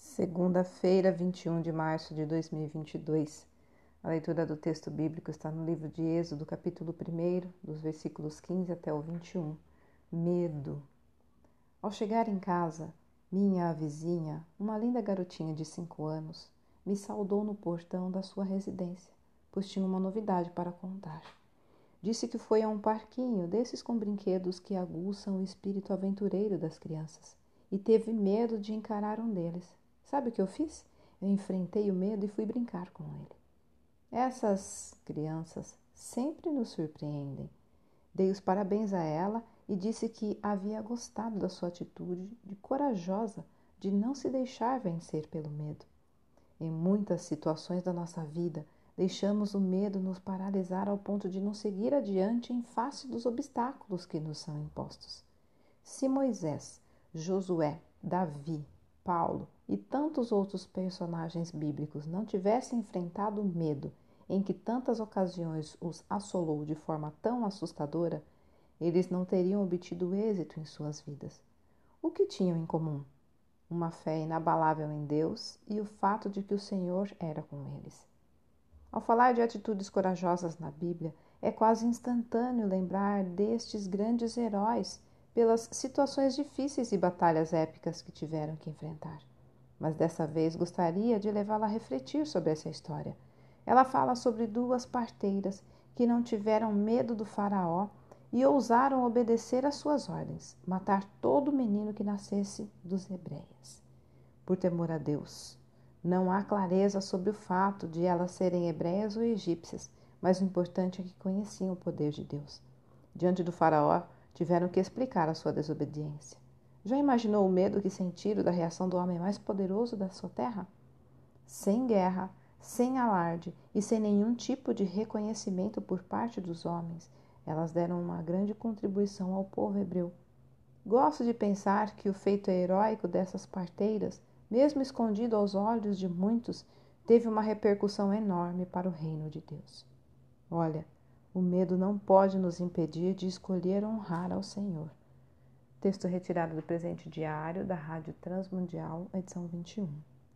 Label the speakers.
Speaker 1: Segunda-feira, 21 de março de 2022. A leitura do texto bíblico está no livro de Êxodo, capítulo 1, dos versículos 15 até o 21. Medo. Ao chegar em casa, minha vizinha, uma linda garotinha de cinco anos, me saudou no portão da sua residência, pois tinha uma novidade para contar. Disse que foi a um parquinho desses com brinquedos que aguçam o espírito aventureiro das crianças e teve medo de encarar um deles. Sabe o que eu fiz? Eu enfrentei o medo e fui brincar com ele. Essas crianças sempre nos surpreendem. Dei os parabéns a ela e disse que havia gostado da sua atitude de corajosa de não se deixar vencer pelo medo. Em muitas situações da nossa vida, deixamos o medo nos paralisar ao ponto de não seguir adiante em face dos obstáculos que nos são impostos. Se Moisés, Josué, Davi, Paulo e tantos outros personagens bíblicos não tivessem enfrentado o medo em que tantas ocasiões os assolou de forma tão assustadora, eles não teriam obtido êxito em suas vidas. O que tinham em comum? Uma fé inabalável em Deus e o fato de que o Senhor era com eles. Ao falar de atitudes corajosas na Bíblia, é quase instantâneo lembrar destes grandes heróis pelas situações difíceis e batalhas épicas que tiveram que enfrentar. Mas dessa vez gostaria de levá-la a refletir sobre essa história. Ela fala sobre duas parteiras que não tiveram medo do Faraó e ousaram obedecer às suas ordens, matar todo menino que nascesse dos hebreias. Por temor a Deus. Não há clareza sobre o fato de elas serem hebreias ou egípcias, mas o importante é que conheciam o poder de Deus. Diante do Faraó, tiveram que explicar a sua desobediência. Já imaginou o medo que sentiram da reação do homem mais poderoso da sua terra? Sem guerra, sem alarde e sem nenhum tipo de reconhecimento por parte dos homens, elas deram uma grande contribuição ao povo hebreu. Gosto de pensar que o feito heróico dessas parteiras, mesmo escondido aos olhos de muitos, teve uma repercussão enorme para o reino de Deus. Olha, o medo não pode nos impedir de escolher honrar ao Senhor. Texto retirado do presente diário da Rádio Transmundial, edição 21.